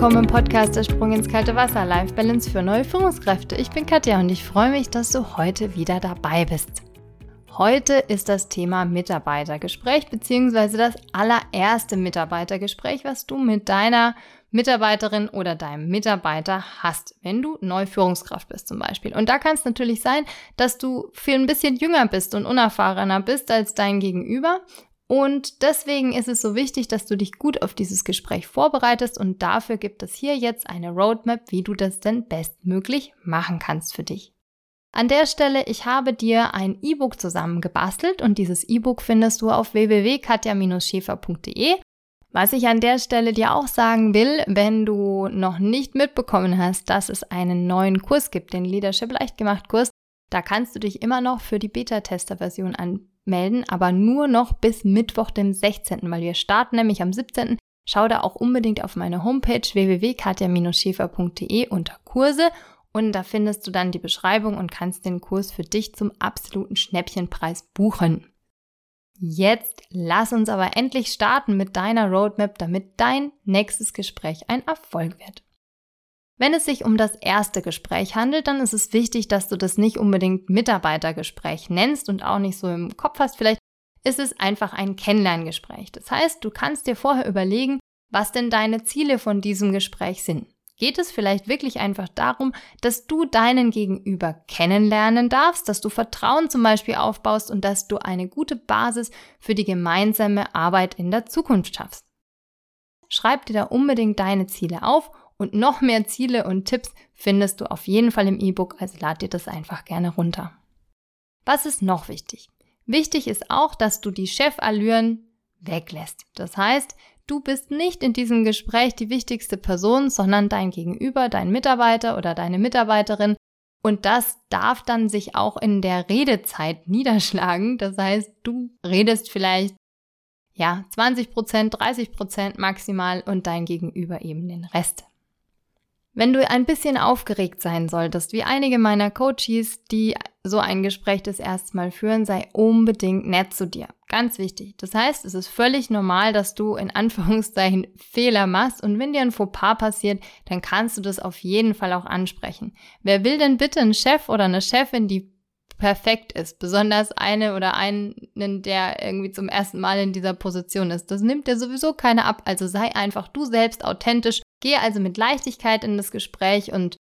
willkommen im Podcast Der Sprung ins kalte Wasser, Life Balance für neue Führungskräfte. Ich bin Katja und ich freue mich, dass du heute wieder dabei bist. Heute ist das Thema Mitarbeitergespräch beziehungsweise das allererste Mitarbeitergespräch, was du mit deiner Mitarbeiterin oder deinem Mitarbeiter hast, wenn du neu Führungskraft bist zum Beispiel. Und da kann es natürlich sein, dass du viel ein bisschen jünger bist und unerfahrener bist als dein Gegenüber und deswegen ist es so wichtig, dass du dich gut auf dieses Gespräch vorbereitest und dafür gibt es hier jetzt eine Roadmap, wie du das denn bestmöglich machen kannst für dich. An der Stelle, ich habe dir ein E-Book zusammengebastelt und dieses E-Book findest du auf www.katja-schäfer.de. Was ich an der Stelle dir auch sagen will, wenn du noch nicht mitbekommen hast, dass es einen neuen Kurs gibt, den Leadership leicht gemacht Kurs, da kannst du dich immer noch für die Beta-Tester-Version an melden, aber nur noch bis Mittwoch, dem 16., weil wir starten nämlich am 17. Schau da auch unbedingt auf meine Homepage www.katja-schäfer.de unter Kurse und da findest du dann die Beschreibung und kannst den Kurs für dich zum absoluten Schnäppchenpreis buchen. Jetzt lass uns aber endlich starten mit deiner Roadmap, damit dein nächstes Gespräch ein Erfolg wird. Wenn es sich um das erste Gespräch handelt, dann ist es wichtig, dass du das nicht unbedingt Mitarbeitergespräch nennst und auch nicht so im Kopf hast. Vielleicht ist es einfach ein Kennenlerngespräch. Das heißt, du kannst dir vorher überlegen, was denn deine Ziele von diesem Gespräch sind. Geht es vielleicht wirklich einfach darum, dass du deinen Gegenüber kennenlernen darfst, dass du Vertrauen zum Beispiel aufbaust und dass du eine gute Basis für die gemeinsame Arbeit in der Zukunft schaffst? Schreib dir da unbedingt deine Ziele auf und noch mehr Ziele und Tipps findest du auf jeden Fall im E-Book, also lad dir das einfach gerne runter. Was ist noch wichtig? Wichtig ist auch, dass du die Chefallüren weglässt. Das heißt, du bist nicht in diesem Gespräch die wichtigste Person, sondern dein Gegenüber, dein Mitarbeiter oder deine Mitarbeiterin. Und das darf dann sich auch in der Redezeit niederschlagen. Das heißt, du redest vielleicht ja 20 Prozent, 30 Prozent maximal und dein Gegenüber eben den Rest. Wenn du ein bisschen aufgeregt sein solltest, wie einige meiner Coaches, die so ein Gespräch das erste Mal führen, sei unbedingt nett zu dir. Ganz wichtig. Das heißt, es ist völlig normal, dass du in Anführungszeichen Fehler machst und wenn dir ein Fauxpas passiert, dann kannst du das auf jeden Fall auch ansprechen. Wer will denn bitte einen Chef oder eine Chefin, die perfekt ist, besonders eine oder einen, der irgendwie zum ersten Mal in dieser Position ist. Das nimmt dir sowieso keiner ab, also sei einfach du selbst authentisch Gehe also mit Leichtigkeit in das Gespräch und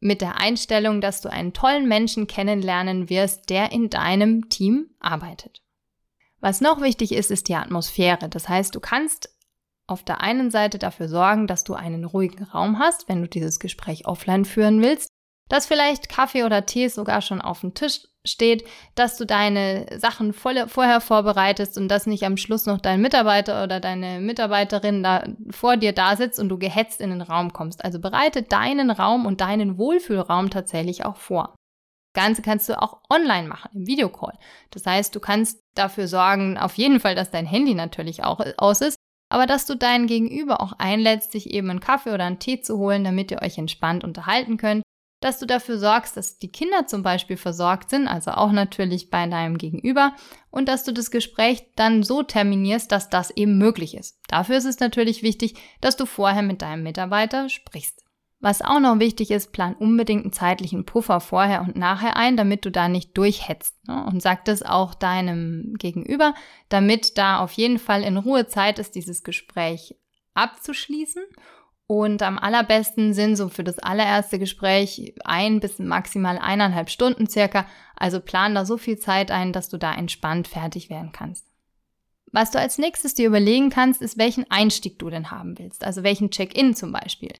mit der Einstellung, dass du einen tollen Menschen kennenlernen wirst, der in deinem Team arbeitet. Was noch wichtig ist, ist die Atmosphäre. Das heißt, du kannst auf der einen Seite dafür sorgen, dass du einen ruhigen Raum hast, wenn du dieses Gespräch offline führen willst dass vielleicht Kaffee oder Tee sogar schon auf dem Tisch steht, dass du deine Sachen voll, vorher vorbereitest und dass nicht am Schluss noch dein Mitarbeiter oder deine Mitarbeiterin da vor dir da sitzt und du gehetzt in den Raum kommst. Also bereite deinen Raum und deinen Wohlfühlraum tatsächlich auch vor. Ganze kannst du auch online machen, im Videocall. Das heißt, du kannst dafür sorgen, auf jeden Fall, dass dein Handy natürlich auch aus ist, aber dass du deinen Gegenüber auch einlädst, sich eben einen Kaffee oder einen Tee zu holen, damit ihr euch entspannt unterhalten könnt dass du dafür sorgst, dass die Kinder zum Beispiel versorgt sind, also auch natürlich bei deinem Gegenüber, und dass du das Gespräch dann so terminierst, dass das eben möglich ist. Dafür ist es natürlich wichtig, dass du vorher mit deinem Mitarbeiter sprichst. Was auch noch wichtig ist, plan unbedingt einen zeitlichen Puffer vorher und nachher ein, damit du da nicht durchhetzt. Ne? Und sag das auch deinem Gegenüber, damit da auf jeden Fall in Ruhe Zeit ist, dieses Gespräch abzuschließen und am allerbesten sind so für das allererste Gespräch ein bis maximal eineinhalb Stunden circa. Also plan da so viel Zeit ein, dass du da entspannt fertig werden kannst. Was du als nächstes dir überlegen kannst, ist, welchen Einstieg du denn haben willst. Also welchen Check-in zum Beispiel.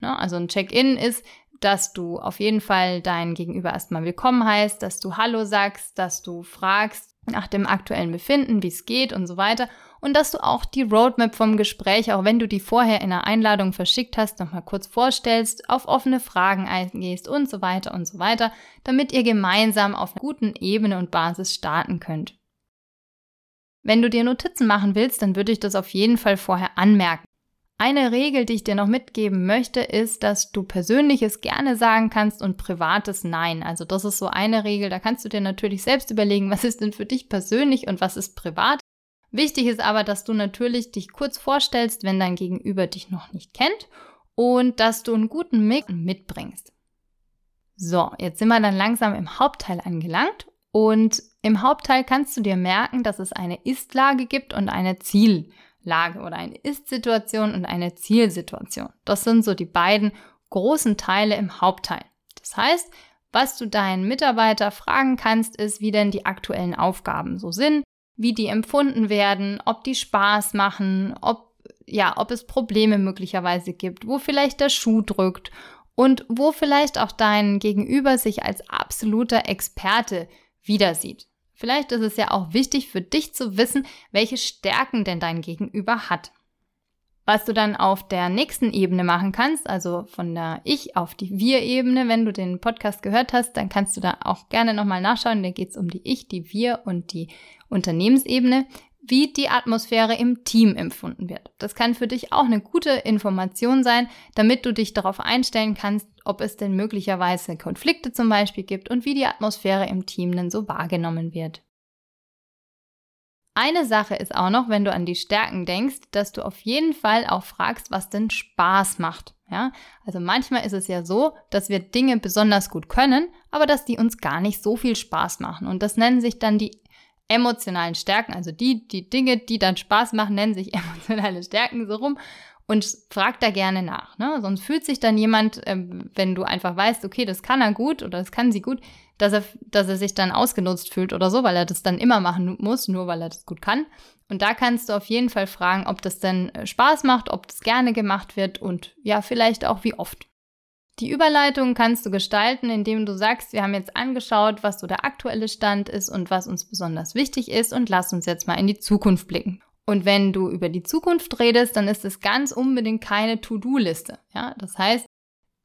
Ne? Also ein Check-in ist, dass du auf jeden Fall dein Gegenüber erstmal willkommen heißt, dass du Hallo sagst, dass du fragst, nach dem aktuellen Befinden, wie es geht und so weiter. Und dass du auch die Roadmap vom Gespräch, auch wenn du die vorher in der Einladung verschickt hast, nochmal kurz vorstellst, auf offene Fragen eingehst und so weiter und so weiter, damit ihr gemeinsam auf einer guten Ebene und Basis starten könnt. Wenn du dir Notizen machen willst, dann würde ich das auf jeden Fall vorher anmerken. Eine Regel, die ich dir noch mitgeben möchte, ist, dass du Persönliches gerne sagen kannst und Privates nein. Also das ist so eine Regel. Da kannst du dir natürlich selbst überlegen, was ist denn für dich persönlich und was ist privat. Wichtig ist aber, dass du natürlich dich kurz vorstellst, wenn dein Gegenüber dich noch nicht kennt und dass du einen guten Mix mitbringst. So, jetzt sind wir dann langsam im Hauptteil angelangt und im Hauptteil kannst du dir merken, dass es eine Ist-Lage gibt und eine Ziellage oder eine Ist-Situation und eine Zielsituation. Das sind so die beiden großen Teile im Hauptteil. Das heißt, was du deinen Mitarbeiter fragen kannst, ist, wie denn die aktuellen Aufgaben so sind, wie die empfunden werden, ob die Spaß machen, ob ja, ob es Probleme möglicherweise gibt, wo vielleicht der Schuh drückt und wo vielleicht auch dein Gegenüber sich als absoluter Experte wieder sieht. Vielleicht ist es ja auch wichtig für dich zu wissen, welche Stärken denn dein Gegenüber hat. Was du dann auf der nächsten Ebene machen kannst, also von der Ich auf die Wir-Ebene, wenn du den Podcast gehört hast, dann kannst du da auch gerne nochmal nachschauen. Da geht es um die Ich, die Wir und die Unternehmensebene wie die Atmosphäre im Team empfunden wird. Das kann für dich auch eine gute Information sein, damit du dich darauf einstellen kannst, ob es denn möglicherweise Konflikte zum Beispiel gibt und wie die Atmosphäre im Team denn so wahrgenommen wird. Eine Sache ist auch noch, wenn du an die Stärken denkst, dass du auf jeden Fall auch fragst, was denn Spaß macht. Ja, also manchmal ist es ja so, dass wir Dinge besonders gut können, aber dass die uns gar nicht so viel Spaß machen. Und das nennen sich dann die emotionalen Stärken, also die, die Dinge, die dann Spaß machen, nennen sich emotionale Stärken so rum und frag da gerne nach. Ne? Sonst fühlt sich dann jemand, äh, wenn du einfach weißt, okay, das kann er gut oder das kann sie gut, dass er, dass er sich dann ausgenutzt fühlt oder so, weil er das dann immer machen muss, nur weil er das gut kann. Und da kannst du auf jeden Fall fragen, ob das denn äh, Spaß macht, ob das gerne gemacht wird und ja, vielleicht auch wie oft. Die Überleitung kannst du gestalten, indem du sagst, wir haben jetzt angeschaut, was so der aktuelle Stand ist und was uns besonders wichtig ist und lass uns jetzt mal in die Zukunft blicken. Und wenn du über die Zukunft redest, dann ist es ganz unbedingt keine To-Do-Liste. Ja, das heißt,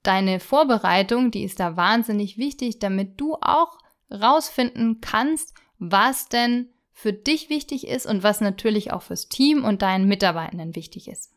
deine Vorbereitung, die ist da wahnsinnig wichtig, damit du auch rausfinden kannst, was denn für dich wichtig ist und was natürlich auch fürs Team und deinen Mitarbeitenden wichtig ist.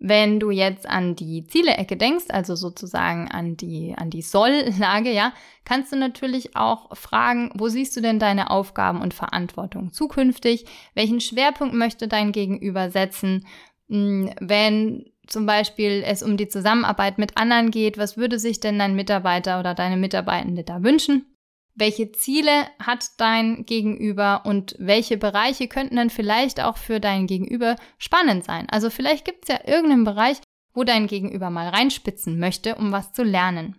Wenn du jetzt an die Ziele-Ecke denkst, also sozusagen an die, an die Soll-Lage, ja, kannst du natürlich auch fragen, wo siehst du denn deine Aufgaben und Verantwortung zukünftig? Welchen Schwerpunkt möchte dein Gegenüber setzen? Hm, wenn zum Beispiel es um die Zusammenarbeit mit anderen geht, was würde sich denn dein Mitarbeiter oder deine Mitarbeitende da wünschen? welche Ziele hat dein Gegenüber und welche Bereiche könnten dann vielleicht auch für dein Gegenüber spannend sein. Also vielleicht gibt es ja irgendeinen Bereich, wo dein Gegenüber mal reinspitzen möchte, um was zu lernen.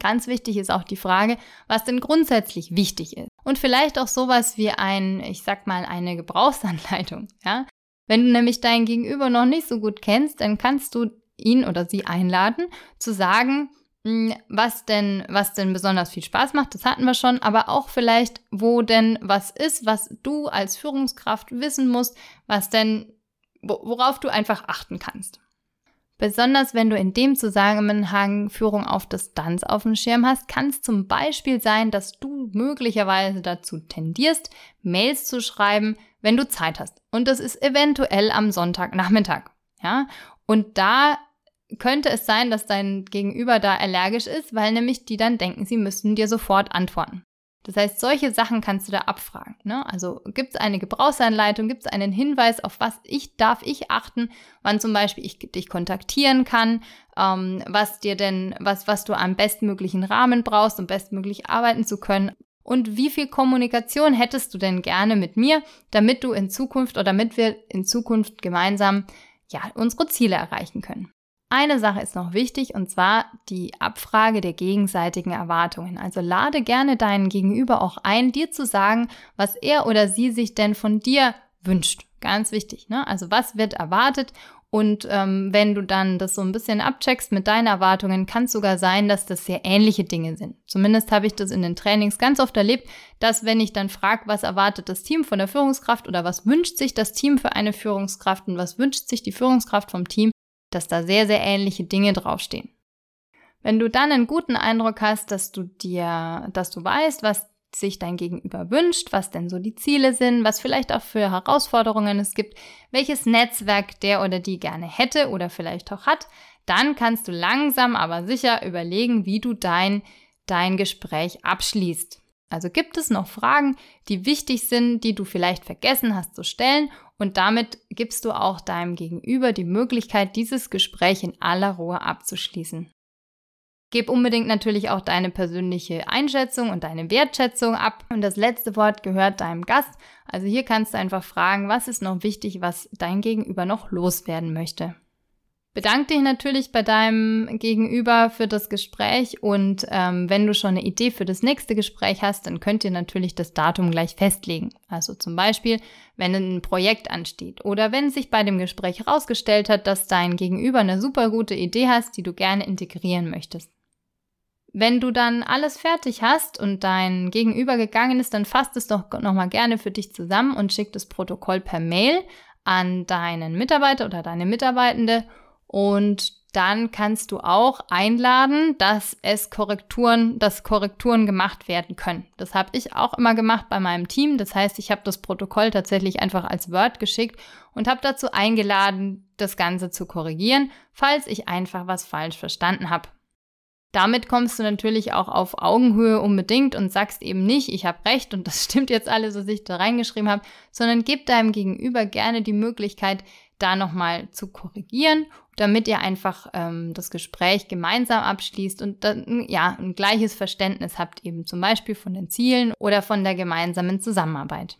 Ganz wichtig ist auch die Frage, was denn grundsätzlich wichtig ist. Und vielleicht auch sowas wie ein, ich sag mal, eine Gebrauchsanleitung, ja. Wenn du nämlich dein Gegenüber noch nicht so gut kennst, dann kannst du ihn oder sie einladen, zu sagen, hm, was denn, was denn besonders viel Spaß macht, das hatten wir schon, aber auch vielleicht, wo denn was ist, was du als Führungskraft wissen musst, was denn, worauf du einfach achten kannst. Besonders wenn du in dem Zusammenhang Führung auf Distanz auf dem Schirm hast, kann es zum Beispiel sein, dass du möglicherweise dazu tendierst, Mails zu schreiben, wenn du Zeit hast. Und das ist eventuell am Sonntagnachmittag. Ja, und da könnte es sein, dass dein Gegenüber da allergisch ist, weil nämlich die dann denken, sie müssten dir sofort antworten. Das heißt, solche Sachen kannst du da abfragen. Ne? Also gibt es eine Gebrauchsanleitung, gibt es einen Hinweis, auf was ich darf ich achten, wann zum Beispiel ich dich kontaktieren kann, ähm, was dir denn, was, was du am bestmöglichen Rahmen brauchst, um bestmöglich arbeiten zu können. Und wie viel Kommunikation hättest du denn gerne mit mir, damit du in Zukunft oder damit wir in Zukunft gemeinsam ja, unsere Ziele erreichen können? Eine Sache ist noch wichtig und zwar die Abfrage der gegenseitigen Erwartungen. Also lade gerne deinen Gegenüber auch ein, dir zu sagen, was er oder sie sich denn von dir wünscht. Ganz wichtig. Ne? Also was wird erwartet und ähm, wenn du dann das so ein bisschen abcheckst mit deinen Erwartungen, kann es sogar sein, dass das sehr ähnliche Dinge sind. Zumindest habe ich das in den Trainings ganz oft erlebt, dass wenn ich dann frage, was erwartet das Team von der Führungskraft oder was wünscht sich das Team für eine Führungskraft und was wünscht sich die Führungskraft vom Team, dass da sehr, sehr ähnliche Dinge draufstehen. Wenn du dann einen guten Eindruck hast, dass du dir, dass du weißt, was sich dein Gegenüber wünscht, was denn so die Ziele sind, was vielleicht auch für Herausforderungen es gibt, welches Netzwerk der oder die gerne hätte oder vielleicht auch hat, dann kannst du langsam aber sicher überlegen, wie du dein, dein Gespräch abschließt. Also gibt es noch Fragen, die wichtig sind, die du vielleicht vergessen hast zu stellen und damit gibst du auch deinem Gegenüber die Möglichkeit, dieses Gespräch in aller Ruhe abzuschließen. Gib unbedingt natürlich auch deine persönliche Einschätzung und deine Wertschätzung ab. Und das letzte Wort gehört deinem Gast. Also hier kannst du einfach fragen, was ist noch wichtig, was dein Gegenüber noch loswerden möchte. Bedank dich natürlich bei deinem Gegenüber für das Gespräch und ähm, wenn du schon eine Idee für das nächste Gespräch hast, dann könnt ihr natürlich das Datum gleich festlegen. Also zum Beispiel, wenn ein Projekt ansteht oder wenn sich bei dem Gespräch herausgestellt hat, dass dein Gegenüber eine super gute Idee hast, die du gerne integrieren möchtest. Wenn du dann alles fertig hast und dein Gegenüber gegangen ist, dann fasst es doch nochmal gerne für dich zusammen und schick das Protokoll per Mail an deinen Mitarbeiter oder deine Mitarbeitende und dann kannst du auch einladen, dass es Korrekturen, dass Korrekturen gemacht werden können. Das habe ich auch immer gemacht bei meinem Team. Das heißt, ich habe das Protokoll tatsächlich einfach als Word geschickt und habe dazu eingeladen, das Ganze zu korrigieren, falls ich einfach was falsch verstanden habe. Damit kommst du natürlich auch auf Augenhöhe unbedingt und sagst eben nicht, ich habe recht und das stimmt jetzt alles, was ich da reingeschrieben habe, sondern gib deinem Gegenüber gerne die Möglichkeit, da nochmal zu korrigieren, damit ihr einfach ähm, das Gespräch gemeinsam abschließt und dann, ja, ein gleiches Verständnis habt, eben zum Beispiel von den Zielen oder von der gemeinsamen Zusammenarbeit.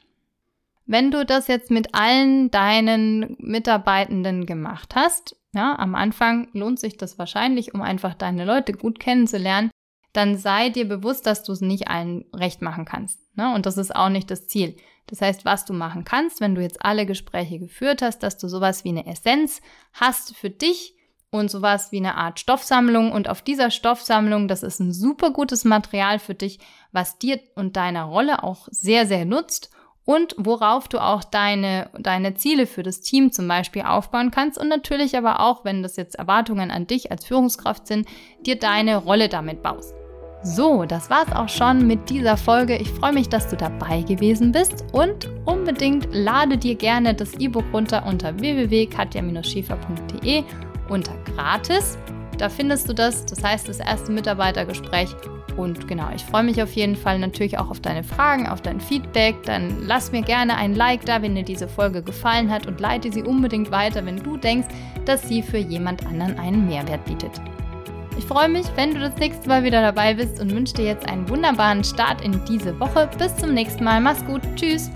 Wenn du das jetzt mit allen deinen Mitarbeitenden gemacht hast, ja, am Anfang lohnt sich das wahrscheinlich, um einfach deine Leute gut kennenzulernen, dann sei dir bewusst, dass du es nicht allen recht machen kannst. Ne? Und das ist auch nicht das Ziel. Das heißt, was du machen kannst, wenn du jetzt alle Gespräche geführt hast, dass du sowas wie eine Essenz hast für dich und sowas wie eine Art Stoffsammlung. Und auf dieser Stoffsammlung, das ist ein super gutes Material für dich, was dir und deiner Rolle auch sehr, sehr nutzt und worauf du auch deine, deine Ziele für das Team zum Beispiel aufbauen kannst und natürlich aber auch, wenn das jetzt Erwartungen an dich als Führungskraft sind, dir deine Rolle damit baust. So, das war's auch schon mit dieser Folge. Ich freue mich, dass du dabei gewesen bist und unbedingt lade dir gerne das E-Book runter unter www.katja-schiefer.de unter gratis. Da findest du das, das heißt das erste Mitarbeitergespräch. Und genau, ich freue mich auf jeden Fall natürlich auch auf deine Fragen, auf dein Feedback. Dann lass mir gerne ein Like da, wenn dir diese Folge gefallen hat und leite sie unbedingt weiter, wenn du denkst, dass sie für jemand anderen einen Mehrwert bietet. Ich freue mich, wenn du das nächste Mal wieder dabei bist und wünsche dir jetzt einen wunderbaren Start in diese Woche. Bis zum nächsten Mal. Mach's gut. Tschüss.